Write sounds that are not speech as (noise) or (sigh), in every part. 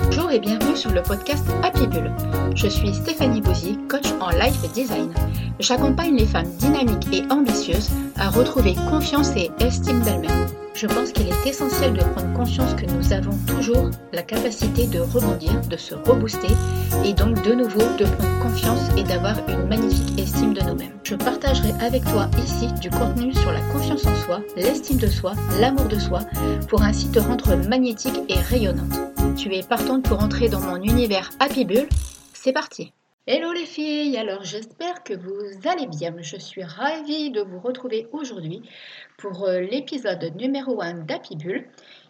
Bonjour et bienvenue sur le podcast Happy Bull. Je suis Stéphanie Bouzy, coach en life design. J'accompagne les femmes dynamiques et ambitieuses à retrouver confiance et estime d'elles-mêmes. Je pense qu'il est essentiel de prendre conscience que nous avons toujours la capacité de rebondir, de se rebooster et donc de nouveau de prendre confiance et d'avoir une magnifique estime de nous-mêmes. Je partagerai avec toi ici du contenu sur la confiance en soi, l'estime de soi, l'amour de soi pour ainsi te rendre magnétique et rayonnante. Tu es partante pour entrer dans mon univers Happy Bull C'est parti Hello les filles, alors j'espère que vous allez bien. Je suis ravie de vous retrouver aujourd'hui pour euh, l'épisode numéro 1 d'Happy Bull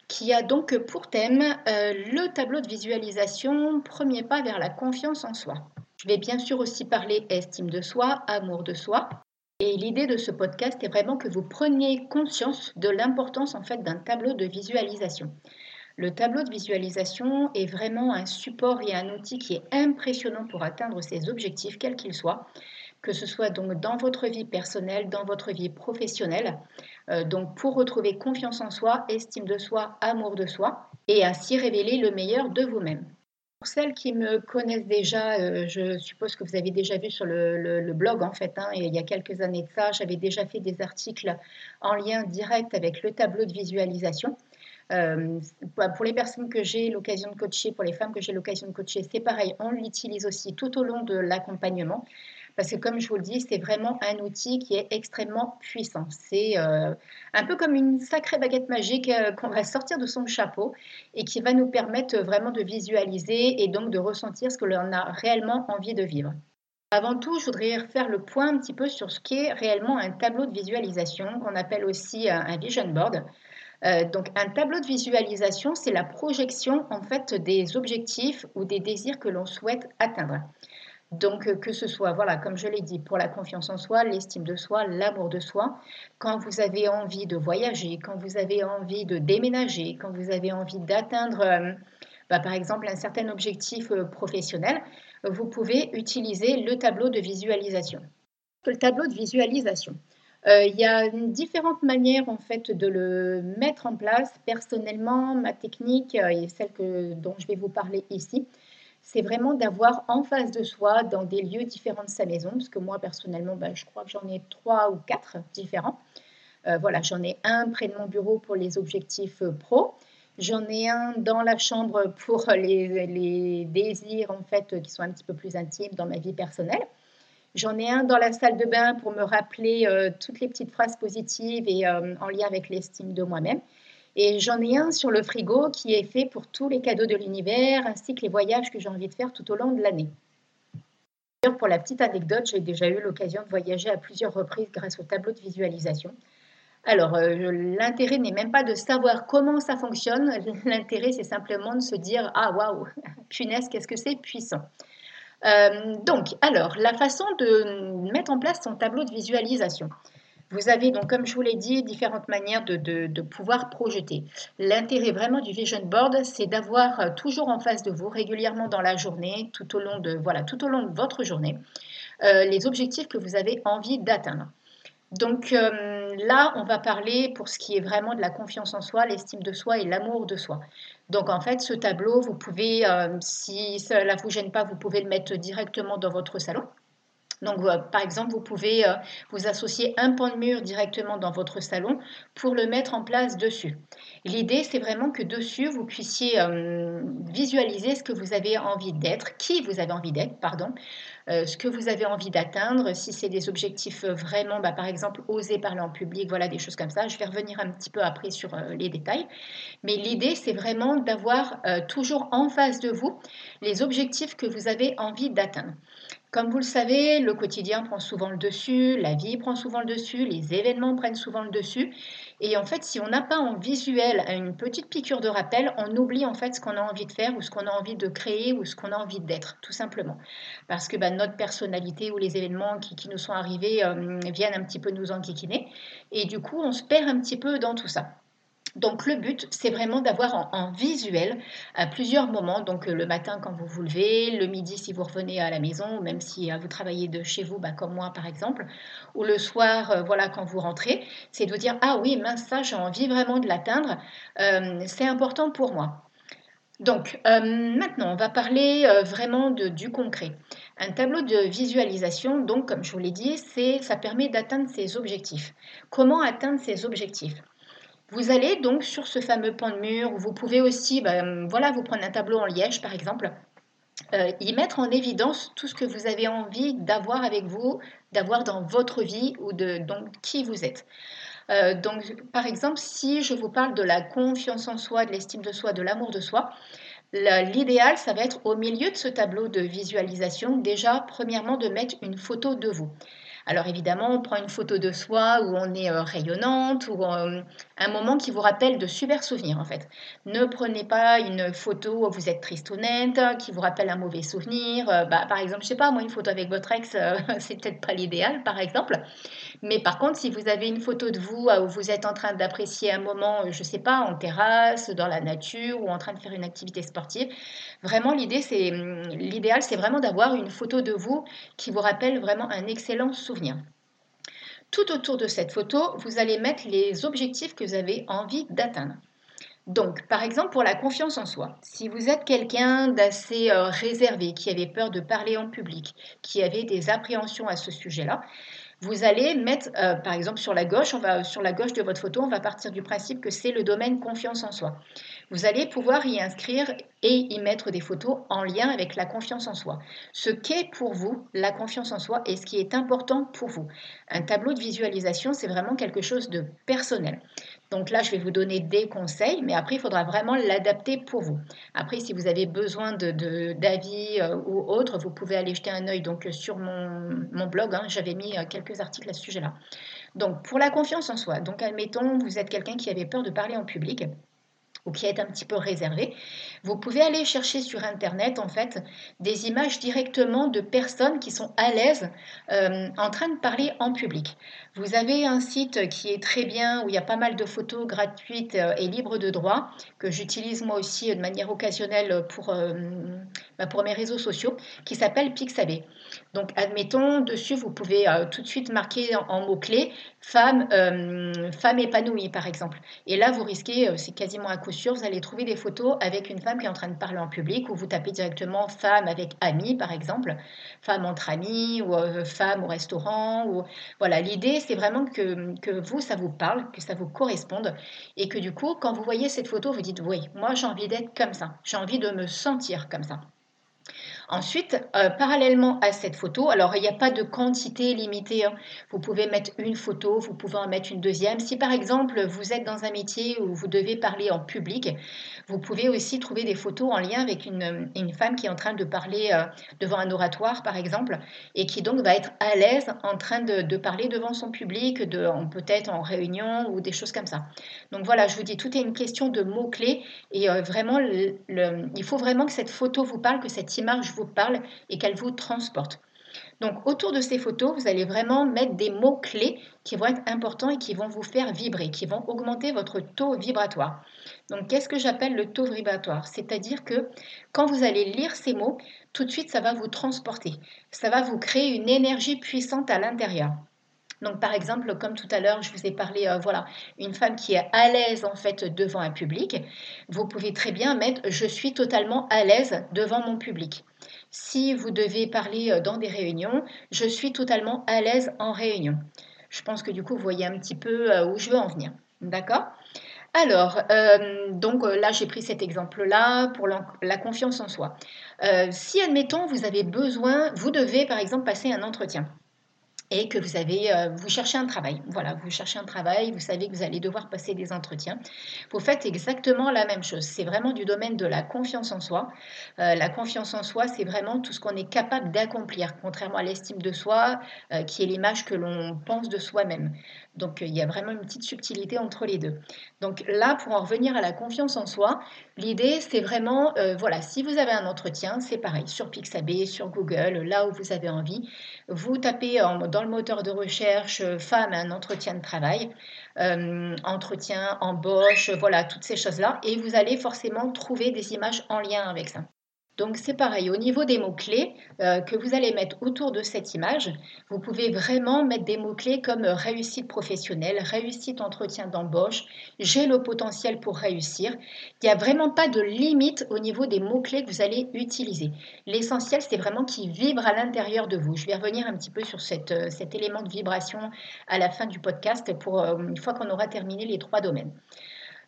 qui a donc pour thème euh, le tableau de visualisation, premier pas vers la confiance en soi. Je vais bien sûr aussi parler estime de soi, amour de soi. Et l'idée de ce podcast est vraiment que vous preniez conscience de l'importance en fait d'un tableau de visualisation. Le tableau de visualisation est vraiment un support et un outil qui est impressionnant pour atteindre ses objectifs, quels qu'ils soient, que ce soit donc dans votre vie personnelle, dans votre vie professionnelle. Euh, donc pour retrouver confiance en soi, estime de soi, amour de soi, et ainsi révéler le meilleur de vous-même. Pour celles qui me connaissent déjà, euh, je suppose que vous avez déjà vu sur le, blog en fait, hein, il y a quelques années de ça, j'avais déjà fait des articles en lien direct avec le tableau de visualisation. Euh, pour les personnes que j'ai l'occasion de coacher, pour les femmes que j'ai l'occasion de coacher, c'est pareil, on l'utilise aussi tout au long de l'accompagnement. Parce que comme je vous le dis, c'est vraiment un outil qui est extrêmement puissant. C'est euh, un peu comme une sacrée baguette magique euh, qu'on va sortir de son chapeau et qui va nous permettre vraiment de visualiser et donc de ressentir ce que l'on a réellement envie de vivre. Avant tout, je voudrais faire le point un petit peu sur ce qu'est réellement un tableau de visualisation, qu'on appelle aussi un vision board. Euh, donc un tableau de visualisation, c'est la projection en fait des objectifs ou des désirs que l'on souhaite atteindre. Donc euh, que ce soit, voilà, comme je l'ai dit, pour la confiance en soi, l'estime de soi, l'amour de soi, quand vous avez envie de voyager, quand vous avez envie de déménager, quand vous avez envie d'atteindre, euh, bah, par exemple, un certain objectif professionnel, vous pouvez utiliser le tableau de visualisation. Le tableau de visualisation. Euh, il y a différentes manières en fait de le mettre en place. Personnellement, ma technique euh, et celle que, dont je vais vous parler ici, c'est vraiment d'avoir en face de soi, dans des lieux différents de sa maison, parce que moi personnellement, ben, je crois que j'en ai trois ou quatre différents. Euh, voilà, j'en ai un près de mon bureau pour les objectifs pro. J'en ai un dans la chambre pour (laughs) les, les, désirs en fait qui sont un petit peu plus intimes dans ma vie personnelle. J'en ai un dans la salle de bain pour me rappeler euh, toutes les petites phrases positives et euh, en lien avec l'estime de moi-même. Et j'en ai un sur le frigo qui est fait pour tous les cadeaux de l'univers ainsi que les voyages que j'ai envie de faire tout au long de l'année. Pour la petite anecdote, j'ai déjà eu l'occasion de voyager à plusieurs reprises grâce au tableau de visualisation. Alors, euh, l'intérêt n'est même pas de savoir comment ça fonctionne. (laughs) L'intérêt, c'est simplement de se dire Ah, waouh, (laughs) punaise, qu'est-ce que c'est puissant. Euh, donc, alors, la façon de mettre en place son tableau de visualisation. Vous avez donc, comme je vous l'ai dit, différentes manières de, pouvoir projeter. L'intérêt vraiment du vision board, c'est d'avoir euh, toujours en face de vous, régulièrement dans la journée, tout au long de, voilà, tout au long de votre journée, euh, les objectifs que vous avez envie d'atteindre. Donc là, on va parler pour ce qui est vraiment de la confiance en soi, l'estime de soi et l'amour de soi. Donc en fait, ce tableau, vous pouvez, euh, si cela ne vous gêne pas, vous pouvez le mettre directement dans votre salon. Donc, euh, par exemple, vous pouvez euh, vous associer un pan de mur directement dans votre salon pour le mettre en place dessus. L'idée, c'est vraiment que dessus, vous puissiez visualiser ce que vous avez envie d'être, qui vous avez envie d'être, pardon, ce que vous avez envie d'atteindre, si c'est des objectifs vraiment, bah, par exemple, oser parler en public, voilà, des choses comme ça. Je vais revenir un petit peu après sur les détails. Mais l'idée, c'est vraiment d'avoir toujours en face de vous les objectifs que vous avez envie d'atteindre. Comme vous le savez, le quotidien prend souvent le dessus, la vie prend souvent le dessus, les événements prennent souvent le dessus. Et en fait, si on n'a pas en visuel une petite piqûre de rappel, on oublie en fait ce qu'on a envie de faire ou ce qu'on a envie de créer ou ce qu'on a envie d'être, tout simplement. Parce que bah, notre personnalité ou les événements qui, nous sont arrivés euh, viennent un petit peu nous enquiquiner. Et du coup, on se perd un petit peu dans tout ça. Donc le but, c'est vraiment d'avoir en, visuel à plusieurs moments, donc euh, le matin quand vous vous levez, le midi si vous revenez à la maison, même si euh, vous travaillez de chez vous, bah, comme moi par exemple, ou le soir, euh, voilà, quand vous rentrez, c'est de vous dire, ah oui, mince, ça, j'ai envie vraiment de l'atteindre, c'est important pour moi. Donc maintenant, on va parler vraiment du concret. Un tableau de visualisation, donc comme je vous l'ai dit, ça permet d'atteindre ses objectifs. Comment atteindre ses objectifs? Vous allez donc sur ce fameux pan de mur, vous pouvez aussi, ben, voilà, vous prendre un tableau en liège par exemple, euh, y mettre en évidence tout ce que vous avez envie d'avoir avec vous, d'avoir dans votre vie ou de donc, qui vous êtes. Euh, donc, par exemple, si je vous parle de la confiance en soi, de l'estime de soi, de l'amour de soi, l'idéal, ça va être au milieu de ce tableau de visualisation, déjà, premièrement, de mettre une photo de vous. Alors évidemment, on prend une photo de soi où on est euh, rayonnante ou euh, un moment qui vous rappelle de super souvenirs en fait. Ne prenez pas une photo où vous êtes triste ou nette, qui vous rappelle un mauvais souvenir. Euh, bah, par exemple, je sais pas, moi une photo avec votre ex, (laughs) c'est peut-être pas l'idéal par exemple. Mais par contre, si vous avez une photo de vous où vous êtes en train d'apprécier un moment, je sais pas, en terrasse, dans la nature ou en train de faire une activité sportive, vraiment l'idée c'est l'idéal c'est vraiment d'avoir une photo de vous qui vous rappelle vraiment un excellent souvenir tout autour de cette photo, vous allez mettre les objectifs que vous avez envie d'atteindre. Donc, par exemple, pour la confiance en soi, si vous êtes quelqu'un d'assez euh, réservé, qui avait peur de parler en public, qui avait des appréhensions à ce sujet-là, vous allez mettre, euh, par exemple, sur la gauche, on va, sur la gauche de votre photo, on va partir du principe que c'est le domaine confiance en soi. Vous allez pouvoir y inscrire et y mettre des photos en lien avec la confiance en soi. Ce qu'est pour vous la confiance en soi et ce qui est important pour vous. Un tableau de visualisation, c'est vraiment quelque chose de personnel. Donc là, je vais vous donner des conseils, mais après, il faudra vraiment l'adapter pour vous. Après, si vous avez besoin d'avis euh, ou autre, vous pouvez aller jeter un œil donc, sur mon, mon blog. Hein. J'avais mis euh, quelques articles à ce sujet-là. Donc, pour la confiance en soi, donc admettons, vous êtes quelqu'un qui avait peur de parler en public ou qui est un petit peu réservé, vous pouvez aller chercher sur Internet en fait des images directement de personnes qui sont à l'aise euh, en train de parler en public. Vous avez un site qui est très bien où il y a pas mal de photos gratuites euh, et libres de droit que j'utilise moi aussi de manière occasionnelle pour, euh, bah, pour mes réseaux sociaux qui s'appelle Pixabay. Donc admettons dessus vous pouvez tout de suite marquer en, mots-clés femme, femme épanouie par exemple. Et là vous risquez, c'est quasiment à coup vous allez trouver des photos avec une femme qui est en train de parler en public, ou vous tapez directement femme avec amis, par exemple, femme entre amis, ou euh, femme au restaurant. Voilà, l'idée, c'est vraiment que, que vous, ça vous parle, que ça vous corresponde, et que du coup, quand vous voyez cette photo, vous dites, oui, moi j'ai envie d'être comme ça, j'ai envie de me sentir comme ça. Ensuite, euh, parallèlement à cette photo, alors il n'y a pas de quantité limitée. Hein. Vous pouvez mettre une photo, vous pouvez en mettre une deuxième. Si par exemple vous êtes dans un métier où vous devez parler en public, vous pouvez aussi trouver des photos en lien avec une, femme qui est en train de parler euh, devant un oratoire, par exemple, et qui donc va être à l'aise en train de, parler devant son public, peut-être en réunion ou des choses comme ça. Donc voilà, je vous dis, tout est une question de mots-clés et euh, vraiment, il faut vraiment que cette photo vous parle, que cette image vous parle et qu'elle vous transporte. Donc autour de ces photos, vous allez vraiment mettre des mots-clés qui vont être importants et qui vont vous faire vibrer, qui vont augmenter votre taux vibratoire. Donc qu'est-ce que j'appelle le taux vibratoire? C'est-à-dire que quand vous allez lire ces mots, tout de suite, ça va vous transporter. Ça va vous créer une énergie puissante à l'intérieur. Donc, par exemple, comme tout à l'heure, je vous ai parlé, euh, voilà, une femme qui est à l'aise en fait devant un public. Vous pouvez très bien mettre je suis totalement à l'aise devant mon public. Si vous devez parler euh, dans des réunions, je suis totalement à l'aise en réunion. Je pense que du coup, vous voyez un petit peu euh, où je veux en venir. D'accord? Alors, donc là, j'ai pris cet exemple-là pour la, confiance en soi. si, admettons, vous avez besoin, vous devez, par exemple, passer un entretien et que vous avez, euh, vous cherchez un travail. Voilà, vous cherchez un travail, vous savez que vous allez devoir passer des entretiens. Vous faites exactement la même chose. C'est vraiment du domaine de la confiance en soi. Euh, la confiance en soi, c'est vraiment tout ce qu'on est capable d'accomplir, contrairement à l'estime de soi, euh, qui est l'image que l'on pense de soi-même. Donc il y a vraiment une petite subtilité entre les deux. Donc là, pour en revenir à la confiance en soi, l'idée c'est vraiment, voilà, si vous avez un entretien, c'est pareil, sur Pixabay, sur Google, là où vous avez envie, vous tapez en, dans le moteur de recherche femme un entretien de travail, entretien, embauche, voilà, toutes ces choses-là. Et vous allez forcément trouver des images en lien avec ça. Donc c'est pareil, au niveau des mots-clés euh, que vous allez mettre autour de cette image, vous pouvez vraiment mettre des mots-clés comme euh, réussite professionnelle, réussite entretien d'embauche, j'ai le potentiel pour réussir. Il n'y a vraiment pas de limite au niveau des mots-clés que vous allez utiliser. L'essentiel, c'est vraiment qu'ils vibrent à l'intérieur de vous. Je vais revenir un petit peu sur euh, cet élément de vibration à la fin du podcast pour une fois qu'on aura terminé les trois domaines.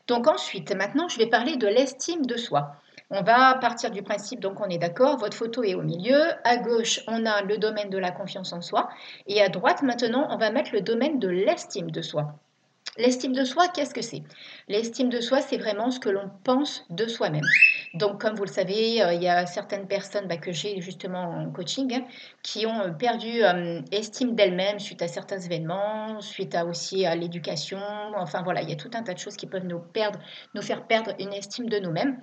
Donc ensuite, maintenant, je vais parler de l'estime de soi. On va partir du principe, donc on est d'accord, votre photo est au milieu. À gauche, on a le domaine de la confiance en soi. Et à droite, maintenant, on va mettre le domaine de l'estime de soi. L'estime de soi, qu'est-ce que c'est? L'estime de soi, c'est vraiment ce que l'on pense de soi-même. Donc, comme vous le savez, euh, il y a certaines personnes bah, que j'ai justement en coaching hein, qui ont euh, perdu euh, estime d'elles-mêmes suite à certains événements, suite à aussi à l'éducation. Enfin voilà, il y a tout un tas de choses qui peuvent nous faire perdre une estime de nous-mêmes.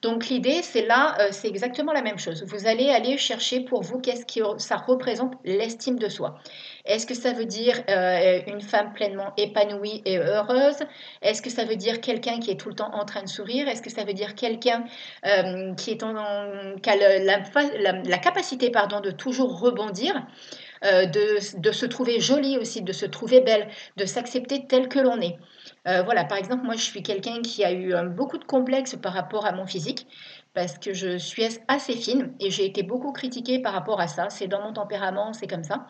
Donc l'idée, c'est là, euh, c'est exactement la même chose. Vous allez aller chercher pour vous qu'est-ce que ça représente l'estime de soi. Est-ce que ça veut dire euh, une femme pleinement épanouie et heureuse? Est-ce que ça veut dire quelqu'un qui est tout le temps en train de sourire? Est-ce que ça veut dire quelqu'un euh, qui, est qui a la, capacité de toujours rebondir? De, de, se trouver jolie aussi, de se trouver belle, de s'accepter tel que l'on est. Euh, voilà, par exemple, moi, je suis quelqu'un qui a eu euh, beaucoup de complexes par rapport à mon physique parce que je suis assez fine et j'ai été beaucoup critiquée par rapport à ça. C'est dans mon tempérament, c'est comme ça.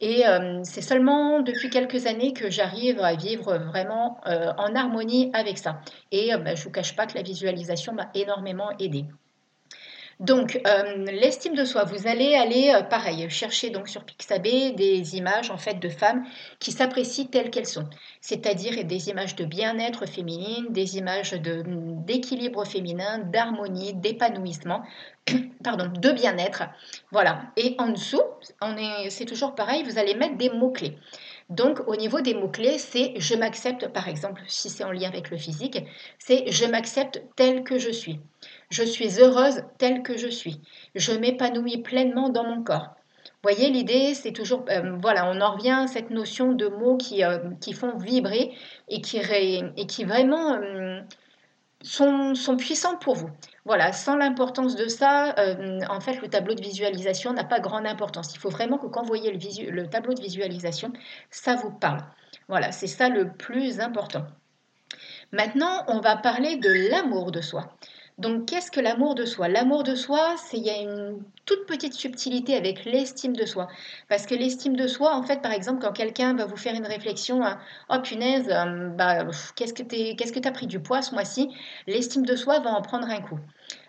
Et euh, c'est seulement depuis quelques années que j'arrive à vivre vraiment en harmonie avec ça. Et bah, je ne vous cache pas que la visualisation m'a énormément aidée. Donc, euh, l'estime de soi, vous allez aller, euh, pareil, chercher donc sur Pixabay des images en fait de femmes qui s'apprécient telles qu'elles sont, c'est-à-dire des images de bien-être féminine, des images d'équilibre féminin, d'harmonie, d'épanouissement, (clears throat) pardon, de bien-être, voilà. Et en dessous, c'est toujours pareil, vous allez mettre des mots-clés. Donc, au niveau des mots-clés, c'est je m'accepte, par exemple, si c'est en lien avec le physique, c'est je m'accepte tel que je suis. Je suis heureuse telle que je suis. Je m'épanouis pleinement dans mon corps. Voyez, l'idée, c'est toujours, euh, voilà, on en revient à cette notion de mots qui, euh, font vibrer et qui, vraiment euh, sont, sont, puissants pour vous. Voilà, sans l'importance de ça, en fait, le tableau de visualisation n'a pas grande importance. Il faut vraiment que quand vous voyez le tableau de visualisation, ça vous parle. Voilà, c'est ça le plus important. Maintenant, on va parler de l'amour de soi. Donc, qu'est-ce que l'amour de soi? L'amour de soi, c'est il y a une toute petite subtilité avec l'estime de soi. Parce que l'estime de soi, en fait, par exemple, quand quelqu'un va vous faire une réflexion, hein, oh punaise, euh, bah, qu'est-ce que tu as pris du poids ce mois-ci? L'estime de soi va en prendre un coup.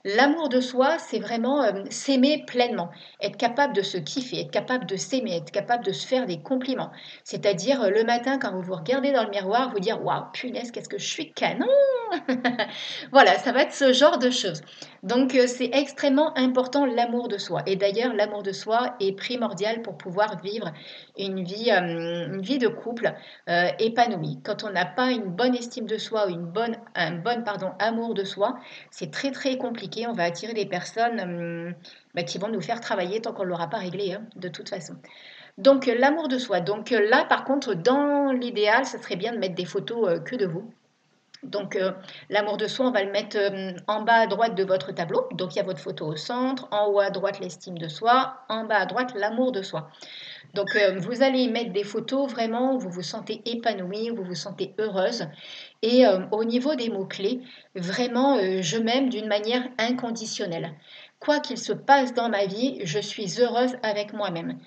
L'amour de soi, c'est vraiment euh, s'aimer pleinement, être capable de se kiffer, être capable de s'aimer, être capable de se faire des compliments. C'est-à-dire euh, le matin, quand vous vous regardez dans le miroir, vous dire Waouh, punaise, qu'est-ce que je suis canon (laughs) Voilà, ça va être ce genre de choses. Donc, euh, c'est extrêmement important l'amour de soi. Et d'ailleurs, l'amour de soi est primordial pour pouvoir vivre une vie, de couple épanouie. Quand on n'a pas une bonne estime de soi ou une bonne, un bon pardon, amour de soi, c'est très très compliqué on va attirer des personnes hum, bah, qui vont nous faire travailler tant qu'on ne l'aura pas réglé, hein, de toute façon. Donc euh, l'amour de soi. Donc euh, là, par contre, dans l'idéal, ça serait bien de mettre des photos euh, que de vous. Donc l'amour de soi, on va le mettre hum, en bas à droite de votre tableau. Donc il y a votre photo au centre, en haut à droite l'estime de soi, en bas à droite l'amour de soi. Donc vous allez mettre des photos vraiment où vous vous sentez épanoui, où vous vous sentez heureuse. Et euh, au niveau des mots-clés, vraiment, euh, je m'aime d'une manière inconditionnelle. Quoi qu'il se passe dans ma vie, je suis heureuse avec moi-même.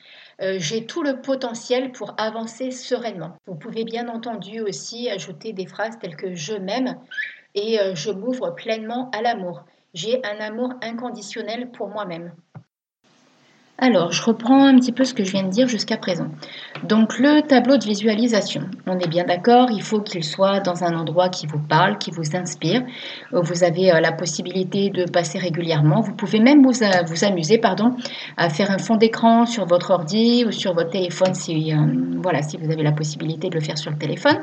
Euh, j'ai tout le potentiel pour avancer sereinement. Vous pouvez bien entendu aussi ajouter des phrases telles que je m'aime et je m'ouvre pleinement à l'amour. J'ai un amour inconditionnel pour moi-même. Alors, je reprends un petit peu ce que je viens de dire jusqu'à présent. Donc, le tableau de visualisation, on est bien d'accord, il faut qu'il soit dans un endroit qui vous parle, qui vous inspire. Vous avez euh, la possibilité de passer régulièrement. Vous pouvez même vous, vous amuser pardon, à faire un fond d'écran sur votre ordi ou sur votre téléphone si, euh, voilà, si vous avez la possibilité de le faire sur le téléphone.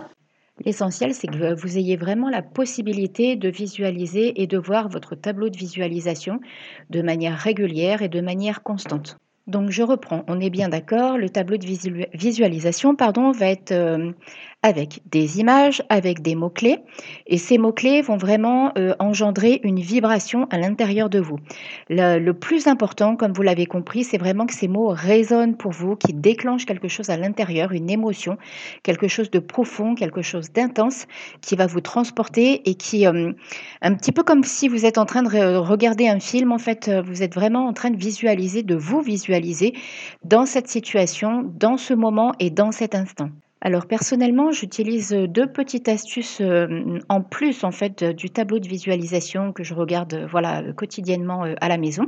L'essentiel, c'est que vous ayez vraiment la possibilité de visualiser et de voir votre tableau de visualisation de manière régulière et de manière constante. Donc je reprends, on est bien d'accord, le tableau de visualisation pardon, va être euh, avec des images, avec des mots-clés, et ces mots-clés vont vraiment euh, engendrer une vibration à l'intérieur de vous. Le, plus important, comme vous l'avez compris, c'est vraiment que ces mots résonnent pour vous, qui déclenchent quelque chose à l'intérieur, une émotion, quelque chose de profond, quelque chose d'intense, qui va vous transporter et qui, euh, un petit peu comme si vous êtes en train de regarder un film, en fait, vous êtes vraiment en train de visualiser, de vous visualiser dans cette situation, dans ce moment et dans cet instant. Alors personnellement, j'utilise deux petites astuces euh, en plus en fait du tableau de visualisation que je regarde voilà quotidiennement euh, à la maison.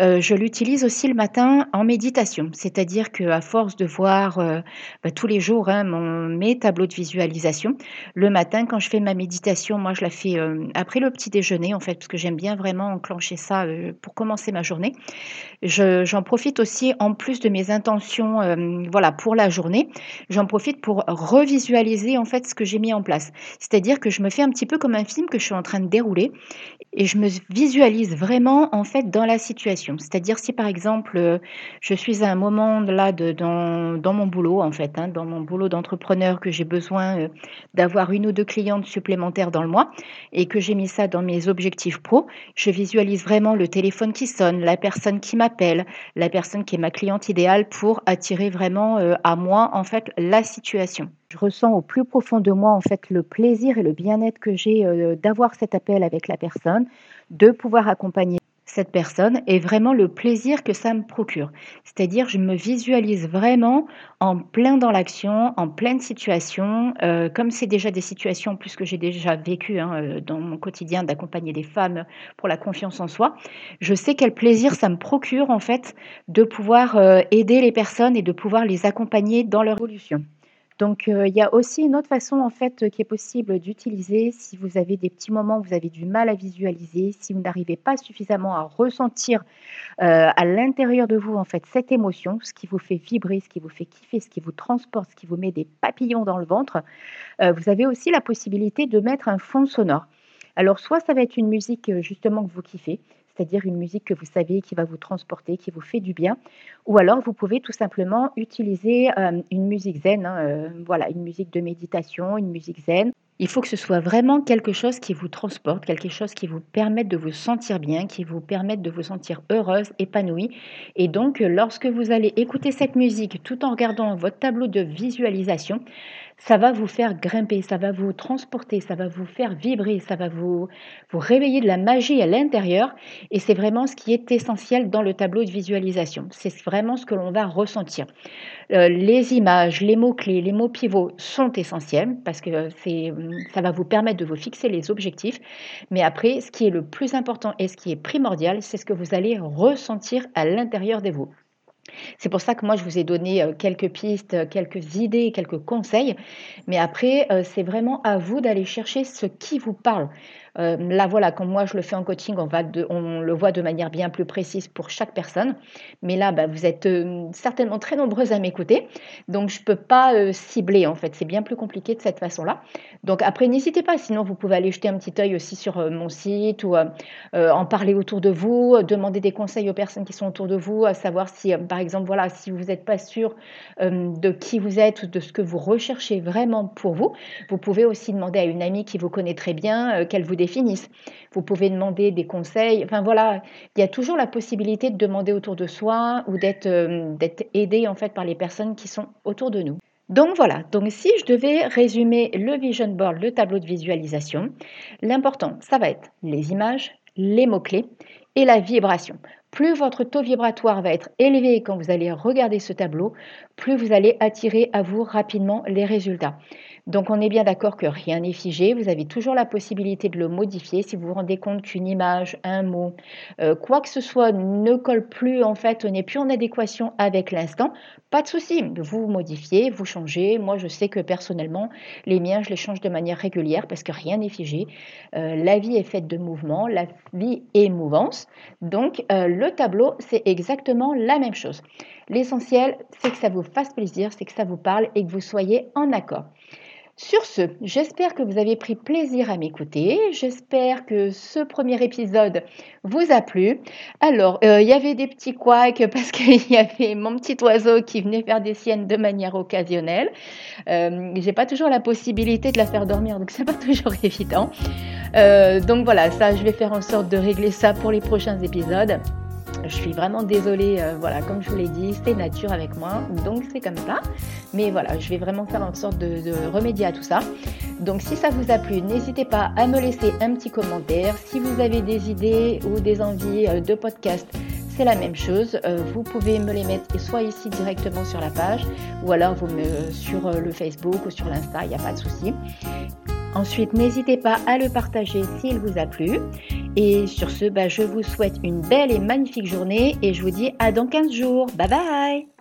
Euh, je l'utilise aussi le matin en méditation, c'est-à-dire qu'à force de voir bah, tous les jours hein, mon, mes tableaux de visualisation, le matin quand je fais ma méditation, moi je la fais après le petit déjeuner en fait, parce que j'aime bien vraiment enclencher ça pour commencer ma journée. j'en profite aussi en plus de mes intentions, voilà pour la journée, j'en profite pour revisualiser en fait ce que j'ai mis en place. C'est-à-dire que je me fais un petit peu comme un film que je suis en train de dérouler et je me visualise vraiment en fait dans la situation. C'est-à-dire si par exemple euh, je suis à un moment là de, dans, dans mon boulot en fait, hein, dans mon boulot d'entrepreneur que j'ai besoin euh, d'avoir une ou deux clientes supplémentaires dans le mois et que j'ai mis ça dans mes objectifs pro, je visualise vraiment le téléphone qui sonne, la personne qui m'appelle, la personne qui est ma cliente idéale pour attirer vraiment euh, à moi en fait la situation je ressens au plus profond de moi en fait le plaisir et le bien-être que j'ai euh, d'avoir cet appel avec la personne, de pouvoir accompagner cette personne et vraiment le plaisir que ça me procure. C'est-à-dire, je me visualise vraiment en plein dans l'action, en pleine situation, euh, comme c'est déjà des situations plus que j'ai déjà vécues hein, euh, dans mon quotidien d'accompagner des femmes pour la confiance en soi. Je sais quel plaisir ça me procure en fait de pouvoir aider les personnes et de pouvoir les accompagner dans leur évolution. Donc, euh, il y a aussi une autre façon en fait qui est possible d'utiliser si vous avez des petits moments où vous avez du mal à visualiser, si vous n'arrivez pas suffisamment à ressentir euh, à l'intérieur de vous en fait cette émotion, ce qui vous fait vibrer, ce qui vous fait kiffer, ce qui vous transporte, ce qui vous met des papillons dans le ventre. Euh, vous avez aussi la possibilité de mettre un fond sonore. Alors, soit ça va être une musique justement que vous kiffez, c'est-à-dire une musique que vous savez qui va vous transporter, qui vous fait du bien. Ou alors, vous pouvez tout simplement utiliser euh, une musique zen, hein, euh, voilà, une musique de méditation, une musique zen. Il faut que ce soit vraiment quelque chose qui vous transporte, quelque chose qui vous permette de vous sentir bien, qui vous permette de vous sentir heureuse, épanouie. Et donc, lorsque vous allez écouter cette musique tout en regardant votre tableau de visualisation, ça va vous faire grimper, ça va vous transporter, ça va vous faire vibrer, ça va vous, vous réveiller de la magie à l'intérieur. Et c'est vraiment ce qui est essentiel dans le tableau de visualisation. C'est vraiment ce que l'on va ressentir. Euh, les images, les mots-clés, les mots pivots sont essentiels parce que ça va vous permettre de vous fixer les objectifs. Mais après, ce qui est le plus important et ce qui est primordial, c'est ce que vous allez ressentir à l'intérieur de vous. C'est pour ça que moi, je vous ai donné euh, quelques pistes, quelques idées, quelques conseils. Mais après, euh, c'est vraiment à vous d'aller chercher ce qui vous parle. Euh, là, voilà, quand moi je le fais en coaching, on, le voit de manière bien plus précise pour chaque personne. Mais là, bah, vous êtes euh, certainement très nombreuses à m'écouter. Donc, je ne peux pas euh, cibler, en fait. C'est bien plus compliqué de cette façon-là. Donc, après, n'hésitez pas. Sinon, vous pouvez aller jeter un petit œil aussi sur mon site ou en parler autour de vous, demander des conseils aux personnes qui sont autour de vous, à savoir si, par exemple, voilà, si vous n'êtes pas sûr de qui vous êtes ou de ce que vous recherchez vraiment pour vous, vous pouvez aussi demander à une amie qui vous connaît très bien, qu'elle vous Vous pouvez demander des conseils. Enfin voilà, il y a toujours la possibilité de demander autour de soi ou d'être euh, aidé en fait par les personnes qui sont autour de nous. Donc voilà, donc si je devais résumer le vision board, le tableau de visualisation, l'important, ça va être les images, les mots-clés et la vibration. Plus votre taux vibratoire va être élevé quand vous allez regarder ce tableau, plus vous allez attirer à vous rapidement les résultats. Donc on est bien d'accord que rien n'est figé, vous avez toujours la possibilité de le modifier si vous vous rendez compte qu'une image, un mot, euh, quoi que ce soit ne colle plus en fait, n'est plus en adéquation avec l'instant, pas de souci, vous modifiez, vous changez. Moi je sais que personnellement les miens je les change de manière régulière parce que rien n'est figé. Euh, la vie est faite de mouvements, la vie est mouvance. Donc euh, le tableau c'est exactement la même chose. L'essentiel c'est que ça vous fasse plaisir, c'est que ça vous parle et que vous soyez en accord. Sur ce, j'espère que vous avez pris plaisir à m'écouter. J'espère que ce premier épisode vous a plu. Alors, euh, il y avait des petits couacs (laughs) parce qu'il y avait mon petit oiseau qui venait faire des siennes de manière occasionnelle. Euh, J'ai pas toujours la possibilité de la faire dormir, donc c'est pas (laughs) toujours évident. Euh, donc voilà, ça, je vais faire en sorte de régler ça pour les prochains épisodes. Je suis vraiment désolée, euh, voilà, comme je vous l'ai dit, c'est nature avec moi, donc c'est comme ça. Mais voilà, je vais vraiment faire en sorte de, remédier à tout ça. Donc si ça vous a plu, n'hésitez pas à me laisser un petit commentaire. Si vous avez des idées ou des envies euh, de podcast, c'est la même chose. Euh, vous pouvez me les mettre soit ici directement sur la page ou alors vous me, sur le Facebook ou sur l'Insta, il n'y a pas de souci. Ensuite, n'hésitez pas à le partager s'il vous a plu. Et sur ce, bah, je vous souhaite une belle et magnifique journée et je vous dis à dans 15 jours. Bye bye